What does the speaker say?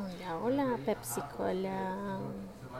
Hola, hola, Pepsi Cola,